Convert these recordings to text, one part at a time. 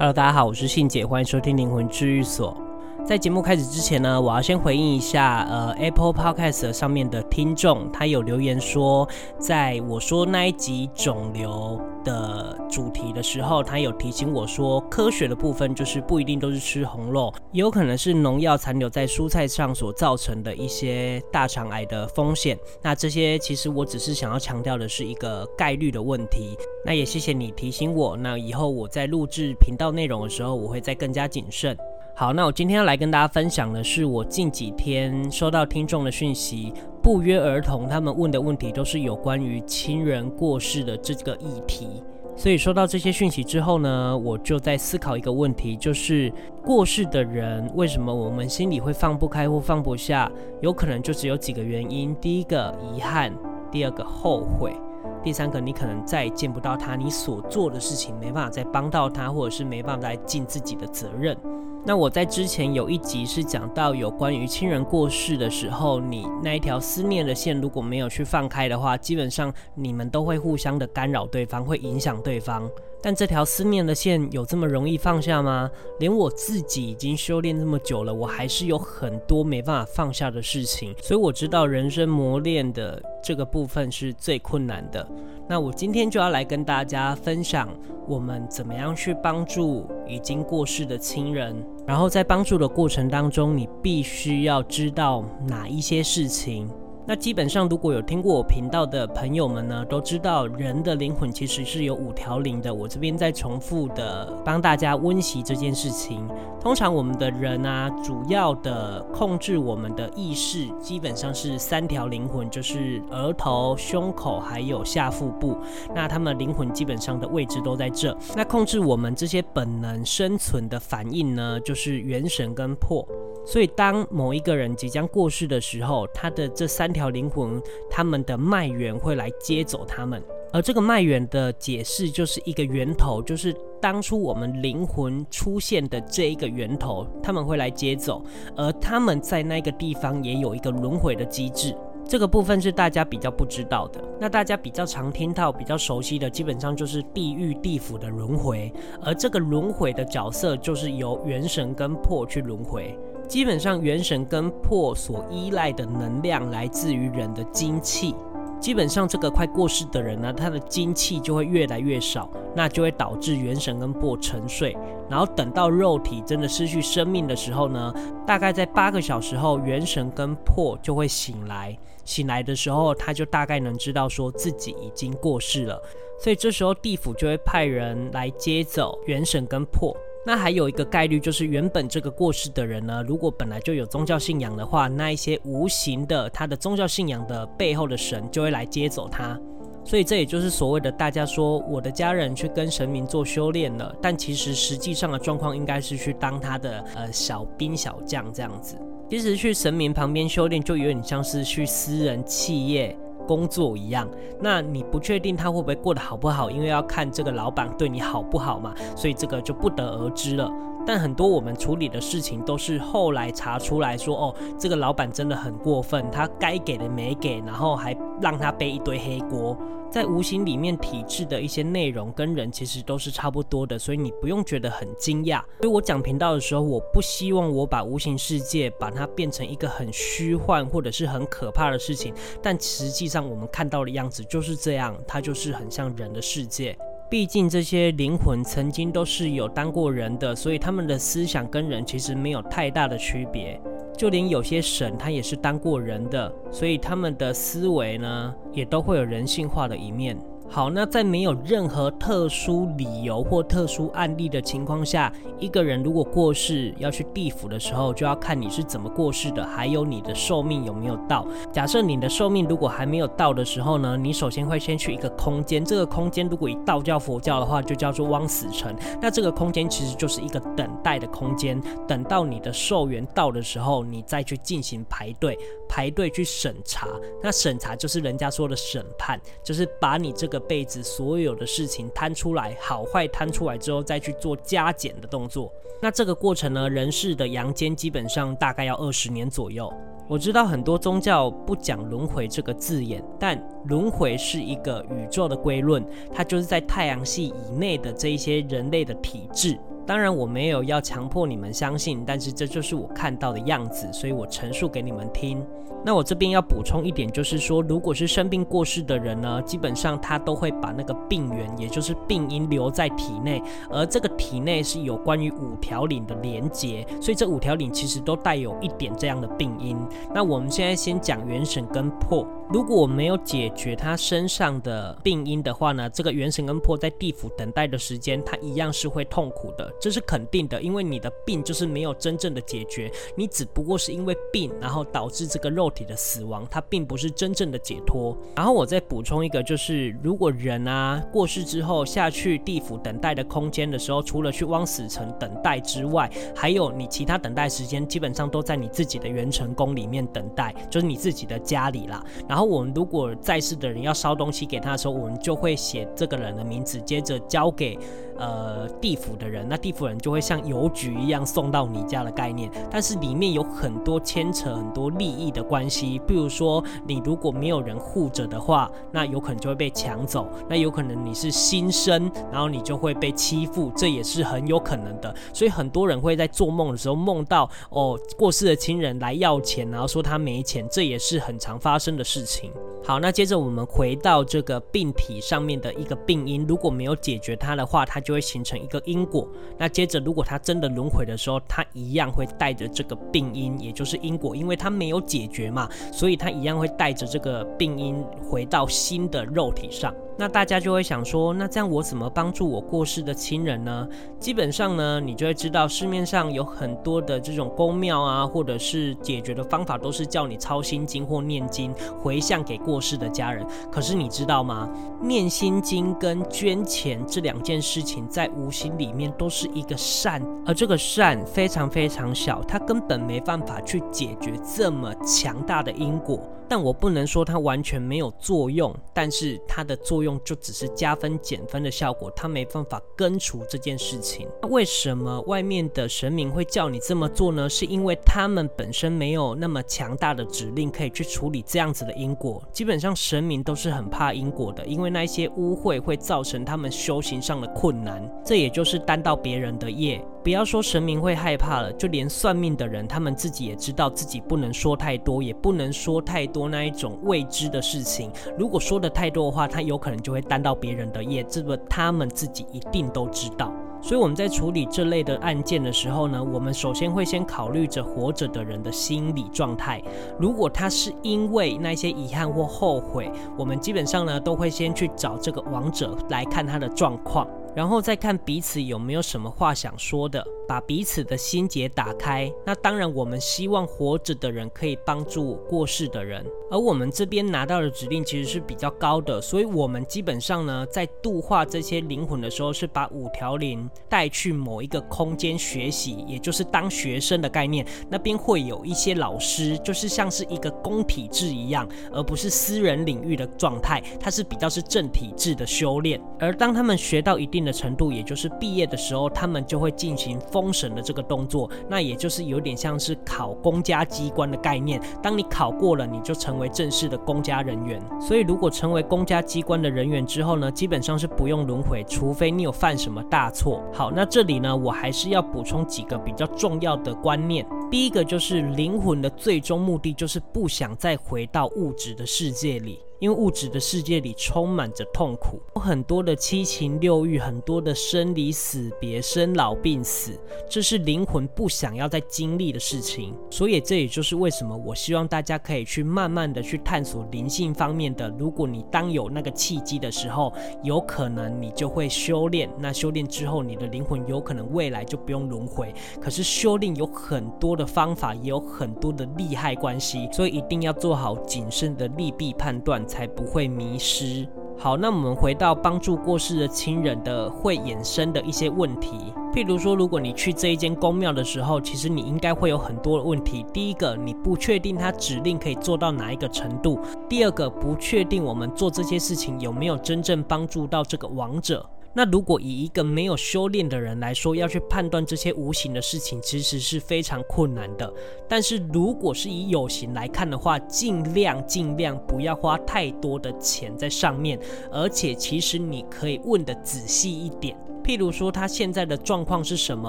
Hello，大家好，我是信姐，欢迎收听灵魂治愈所。在节目开始之前呢，我要先回应一下，呃，Apple Podcast 上面的听众，他有留言说，在我说那一集肿瘤的主题的时候，他有提醒我说，科学的部分就是不一定都是吃红肉，也有可能是农药残留在蔬菜上所造成的一些大肠癌的风险。那这些其实我只是想要强调的是一个概率的问题。那也谢谢你提醒我，那以后我在录制频道内容的时候，我会再更加谨慎。好，那我今天要来跟大家分享的是我近几天收到听众的讯息，不约而同，他们问的问题都是有关于亲人过世的这个议题。所以收到这些讯息之后呢，我就在思考一个问题，就是过世的人为什么我们心里会放不开或放不下？有可能就只有几个原因：第一个遗憾，第二个后悔。第三个，你可能再也见不到他，你所做的事情没办法再帮到他，或者是没办法再尽自己的责任。那我在之前有一集是讲到有关于亲人过世的时候，你那一条思念的线如果没有去放开的话，基本上你们都会互相的干扰对方，会影响对方。但这条思念的线有这么容易放下吗？连我自己已经修炼这么久了，我还是有很多没办法放下的事情。所以我知道人生磨练的这个部分是最困难的。那我今天就要来跟大家分享，我们怎么样去帮助已经过世的亲人。然后在帮助的过程当中，你必须要知道哪一些事情。那基本上，如果有听过我频道的朋友们呢，都知道人的灵魂其实是有五条灵的。我这边再重复的帮大家温习这件事情。通常我们的人啊，主要的控制我们的意识，基本上是三条灵魂，就是额头、胸口还有下腹部。那他们灵魂基本上的位置都在这。那控制我们这些本能生存的反应呢，就是元神跟魄。所以，当某一个人即将过世的时候，他的这三条灵魂，他们的脉源会来接走他们。而这个脉源的解释，就是一个源头，就是当初我们灵魂出现的这一个源头，他们会来接走。而他们在那个地方也有一个轮回的机制，这个部分是大家比较不知道的。那大家比较常听到、比较熟悉的，基本上就是地狱、地府的轮回。而这个轮回的角色，就是由元神跟魄去轮回。基本上，元神跟魄所依赖的能量来自于人的精气。基本上，这个快过世的人呢，他的精气就会越来越少，那就会导致元神跟魄沉睡。然后等到肉体真的失去生命的时候呢，大概在八个小时后，元神跟魄就会醒来。醒来的时候，他就大概能知道说自己已经过世了。所以这时候地府就会派人来接走元神跟魄。那还有一个概率，就是原本这个过世的人呢，如果本来就有宗教信仰的话，那一些无形的他的宗教信仰的背后的神就会来接走他。所以这也就是所谓的大家说我的家人去跟神明做修炼了，但其实实际上的状况应该是去当他的呃小兵小将这样子。其实去神明旁边修炼，就有点像是去私人企业。工作一样，那你不确定他会不会过得好不好，因为要看这个老板对你好不好嘛，所以这个就不得而知了。但很多我们处理的事情都是后来查出来说，哦，这个老板真的很过分，他该给的没给，然后还让他背一堆黑锅。在无形里面，体制的一些内容跟人其实都是差不多的，所以你不用觉得很惊讶。所以我讲频道的时候，我不希望我把无形世界把它变成一个很虚幻或者是很可怕的事情，但实际上我们看到的样子就是这样，它就是很像人的世界。毕竟这些灵魂曾经都是有当过人的，所以他们的思想跟人其实没有太大的区别。就连有些神，他也是当过人的，所以他们的思维呢，也都会有人性化的一面。好，那在没有任何特殊理由或特殊案例的情况下，一个人如果过世要去地府的时候，就要看你是怎么过世的，还有你的寿命有没有到。假设你的寿命如果还没有到的时候呢，你首先会先去一个空间，这个空间如果以道教、佛教的话，就叫做枉死城。那这个空间其实就是一个等待的空间，等到你的寿元到的时候，你再去进行排队，排队去审查。那审查就是人家说的审判，就是把你这个。辈子所有的事情摊出来，好坏摊出来之后，再去做加减的动作。那这个过程呢，人世的阳间基本上大概要二十年左右。我知道很多宗教不讲轮回这个字眼，但轮回是一个宇宙的归论，它就是在太阳系以内的这一些人类的体质。当然我没有要强迫你们相信，但是这就是我看到的样子，所以我陈述给你们听。那我这边要补充一点，就是说，如果是生病过世的人呢，基本上他都会把那个病源，也就是病因留在体内，而这个体内是有关于五条领的连结，所以这五条领其实都带有一点这样的病因。那我们现在先讲元神跟魄。如果我没有解决他身上的病因的话呢，这个元神跟魄在地府等待的时间，他一样是会痛苦的，这是肯定的，因为你的病就是没有真正的解决，你只不过是因为病，然后导致这个肉体的死亡，它并不是真正的解脱。然后我再补充一个，就是如果人啊过世之后下去地府等待的空间的时候，除了去枉死城等待之外，还有你其他等待时间，基本上都在你自己的元辰宫里面等待，就是你自己的家里啦。然后。然后我们如果在世的人要烧东西给他的时候，我们就会写这个人的名字，接着交给呃地府的人，那地府人就会像邮局一样送到你家的概念。但是里面有很多牵扯很多利益的关系，比如说你如果没有人护着的话，那有可能就会被抢走；那有可能你是新生，然后你就会被欺负，这也是很有可能的。所以很多人会在做梦的时候梦到哦过世的亲人来要钱，然后说他没钱，这也是很常发生的事情。好，那接着我们回到这个病体上面的一个病因，如果没有解决它的话，它就会形成一个因果。那接着，如果它真的轮回的时候，它一样会带着这个病因，也就是因果，因为它没有解决嘛，所以它一样会带着这个病因回到新的肉体上。那大家就会想说，那这样我怎么帮助我过世的亲人呢？基本上呢，你就会知道市面上有很多的这种宫庙啊，或者是解决的方法，都是叫你抄心经或念经回向给过世的家人。可是你知道吗？念心经跟捐钱这两件事情，在无形里面都是一个善，而这个善非常非常小，它根本没办法去解决这么强大的因果。但我不能说它完全没有作用，但是它的作用就只是加分减分的效果，它没办法根除这件事情。那为什么外面的神明会叫你这么做呢？是因为他们本身没有那么强大的指令可以去处理这样子的因果。基本上神明都是很怕因果的，因为那些污秽会造成他们修行上的困难，这也就是担到别人的业。不要说神明会害怕了，就连算命的人，他们自己也知道自己不能说太多，也不能说太多那一种未知的事情。如果说的太多的话，他有可能就会担到别人的业，这个他们自己一定都知道。所以我们在处理这类的案件的时候呢，我们首先会先考虑着活着的人的心理状态。如果他是因为那些遗憾或后悔，我们基本上呢都会先去找这个亡者来看他的状况。然后再看彼此有没有什么话想说的。把彼此的心结打开，那当然我们希望活着的人可以帮助过世的人，而我们这边拿到的指令其实是比较高的，所以我们基本上呢，在度化这些灵魂的时候，是把五条灵带去某一个空间学习，也就是当学生的概念。那边会有一些老师，就是像是一个公体制一样，而不是私人领域的状态，它是比较是正体制的修炼。而当他们学到一定的程度，也就是毕业的时候，他们就会进行。封神的这个动作，那也就是有点像是考公家机关的概念。当你考过了，你就成为正式的公家人员。所以，如果成为公家机关的人员之后呢，基本上是不用轮回，除非你有犯什么大错。好，那这里呢，我还是要补充几个比较重要的观念。第一个就是灵魂的最终目的，就是不想再回到物质的世界里。因为物质的世界里充满着痛苦，有很多的七情六欲，很多的生离死别、生老病死，这是灵魂不想要再经历的事情。所以这也就是为什么我希望大家可以去慢慢的去探索灵性方面的。如果你当有那个契机的时候，有可能你就会修炼。那修炼之后，你的灵魂有可能未来就不用轮回。可是修炼有很多的方法，也有很多的利害关系，所以一定要做好谨慎的利弊判断。才不会迷失。好，那我们回到帮助过世的亲人的会衍生的一些问题，譬如说，如果你去这一间宫庙的时候，其实你应该会有很多的问题。第一个，你不确定他指令可以做到哪一个程度；第二个，不确定我们做这些事情有没有真正帮助到这个亡者。那如果以一个没有修炼的人来说，要去判断这些无形的事情，其实是非常困难的。但是如果是以有形来看的话，尽量尽量不要花太多的钱在上面，而且其实你可以问得仔细一点。譬如说他现在的状况是什么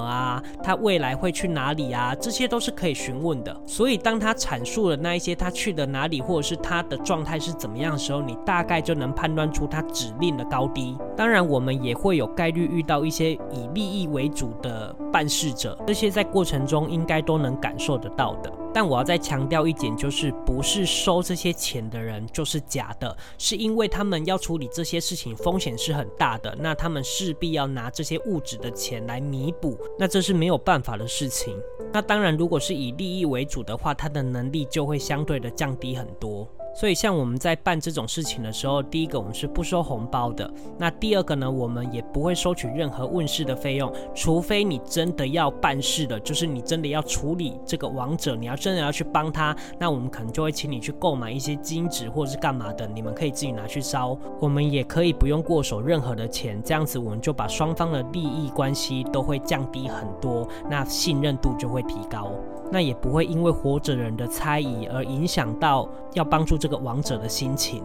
啊，他未来会去哪里啊，这些都是可以询问的。所以当他阐述了那一些他去的哪里，或者是他的状态是怎么样的时候，你大概就能判断出他指令的高低。当然，我们也会有概率遇到一些以利益为主的办事者，这些在过程中应该都能感受得到的。但我要再强调一点，就是不是收这些钱的人就是假的，是因为他们要处理这些事情，风险是很大的，那他们势必要拿这些物质的钱来弥补，那这是没有办法的事情。那当然，如果是以利益为主的话，他的能力就会相对的降低很多。所以，像我们在办这种事情的时候，第一个我们是不收红包的。那第二个呢，我们也不会收取任何问事的费用，除非你真的要办事的，就是你真的要处理这个亡者，你要真的要去帮他，那我们可能就会请你去购买一些金纸或者是干嘛的，你们可以自己拿去烧。我们也可以不用过手任何的钱，这样子我们就把双方的利益关系都会降低很多，那信任度就会提高。那也不会因为活着人的猜疑而影响到要帮助这个亡者的心情。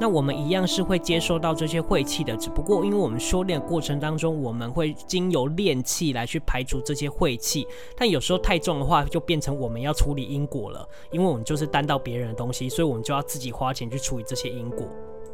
那我们一样是会接收到这些晦气的，只不过因为我们修炼的过程当中，我们会经由练气来去排除这些晦气。但有时候太重的话，就变成我们要处理因果了，因为我们就是担到别人的东西，所以我们就要自己花钱去处理这些因果。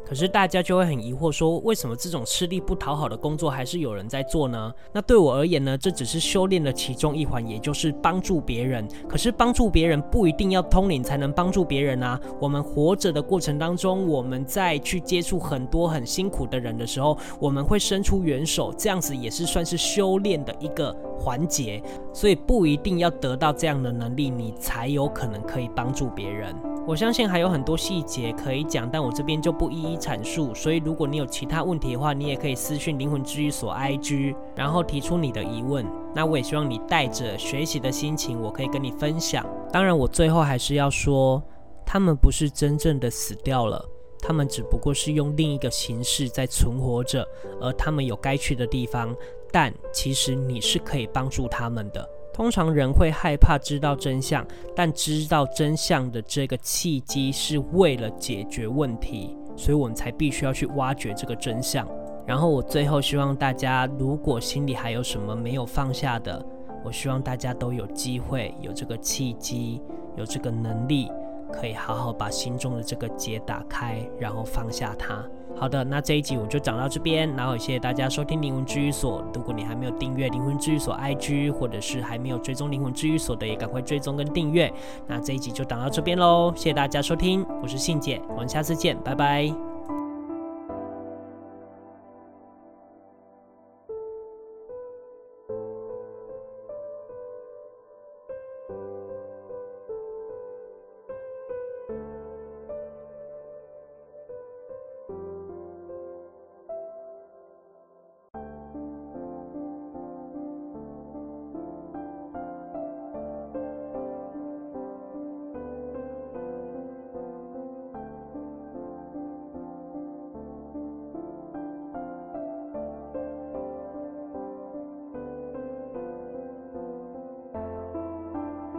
可是大家就会很疑惑，说为什么这种吃力不讨好的工作还是有人在做呢？那对我而言呢，这只是修炼的其中一环，也就是帮助别人。可是帮助别人不一定要通灵才能帮助别人啊。我们活着的过程当中，我们在去接触很多很辛苦的人的时候，我们会伸出援手，这样子也是算是修炼的一个环节。所以不一定要得到这样的能力，你才有可能可以帮助别人。我相信还有很多细节可以讲，但我这边就不一一阐述。所以如果你有其他问题的话，你也可以私讯灵魂治愈所 IG，然后提出你的疑问。那我也希望你带着学习的心情，我可以跟你分享。当然，我最后还是要说，他们不是真正的死掉了，他们只不过是用另一个形式在存活着，而他们有该去的地方。但其实你是可以帮助他们的。通常人会害怕知道真相，但知道真相的这个契机是为了解决问题，所以我们才必须要去挖掘这个真相。然后我最后希望大家，如果心里还有什么没有放下的，我希望大家都有机会，有这个契机，有这个能力，可以好好把心中的这个结打开，然后放下它。好的，那这一集我就讲到这边，然后谢谢大家收听灵魂治愈所。如果你还没有订阅灵魂治愈所 IG，或者是还没有追踪灵魂治愈所的，也赶快追踪跟订阅。那这一集就讲到这边喽，谢谢大家收听，我是信姐，我们下次见，拜拜。